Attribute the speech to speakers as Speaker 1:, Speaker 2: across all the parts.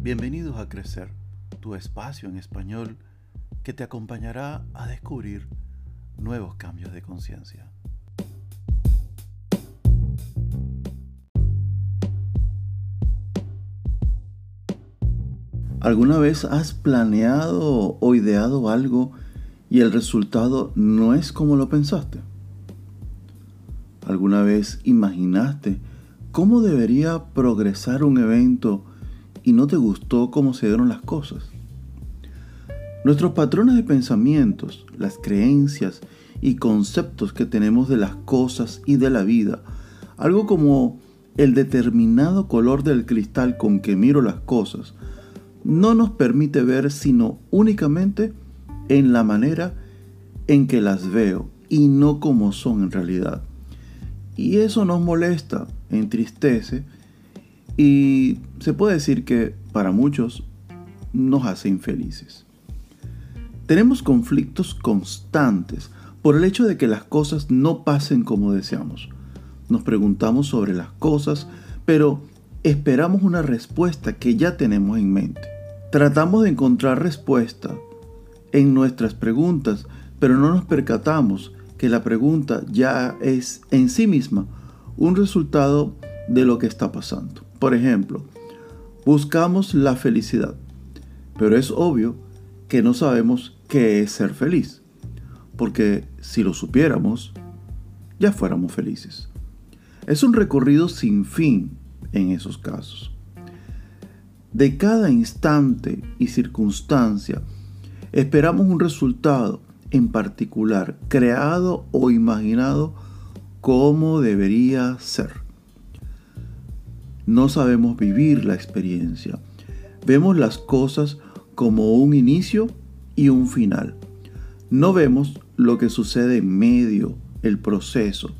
Speaker 1: Bienvenidos a Crecer, tu espacio en español que te acompañará a descubrir nuevos cambios de conciencia. ¿Alguna vez has planeado o ideado algo y el resultado no es como lo pensaste? ¿Alguna vez imaginaste cómo debería progresar un evento y no te gustó cómo se dieron las cosas? Nuestros patrones de pensamientos, las creencias y conceptos que tenemos de las cosas y de la vida, algo como el determinado color del cristal con que miro las cosas, no nos permite ver sino únicamente en la manera en que las veo y no como son en realidad. Y eso nos molesta, entristece y se puede decir que para muchos nos hace infelices. Tenemos conflictos constantes por el hecho de que las cosas no pasen como deseamos. Nos preguntamos sobre las cosas, pero esperamos una respuesta que ya tenemos en mente. Tratamos de encontrar respuesta en nuestras preguntas, pero no nos percatamos que la pregunta ya es en sí misma un resultado de lo que está pasando. Por ejemplo, buscamos la felicidad, pero es obvio que no sabemos qué es ser feliz, porque si lo supiéramos, ya fuéramos felices. Es un recorrido sin fin en esos casos. De cada instante y circunstancia esperamos un resultado en particular, creado o imaginado como debería ser. No sabemos vivir la experiencia. Vemos las cosas como un inicio y un final. No vemos lo que sucede en medio, el proceso.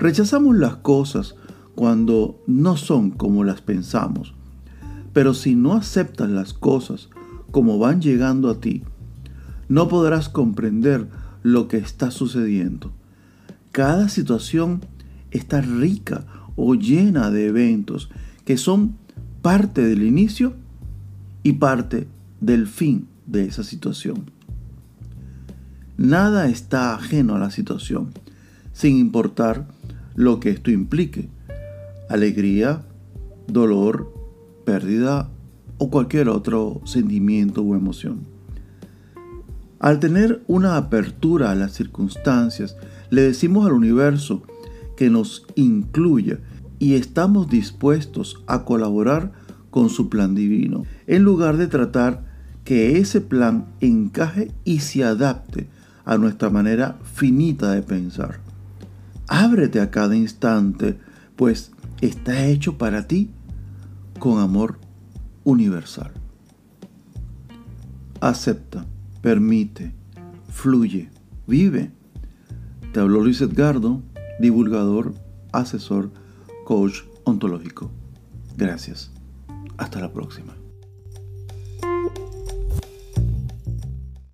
Speaker 1: Rechazamos las cosas cuando no son como las pensamos pero si no aceptas las cosas como van llegando a ti, no podrás comprender lo que está sucediendo. Cada situación está rica o llena de eventos que son parte del inicio y parte del fin de esa situación. Nada está ajeno a la situación, sin importar lo que esto implique. Alegría, dolor, pérdida o cualquier otro sentimiento o emoción. Al tener una apertura a las circunstancias, le decimos al universo que nos incluya y estamos dispuestos a colaborar con su plan divino, en lugar de tratar que ese plan encaje y se adapte a nuestra manera finita de pensar. Ábrete a cada instante, pues está hecho para ti con amor universal. Acepta, permite, fluye, vive. Te habló Luis Edgardo, divulgador, asesor, coach ontológico. Gracias. Hasta la próxima.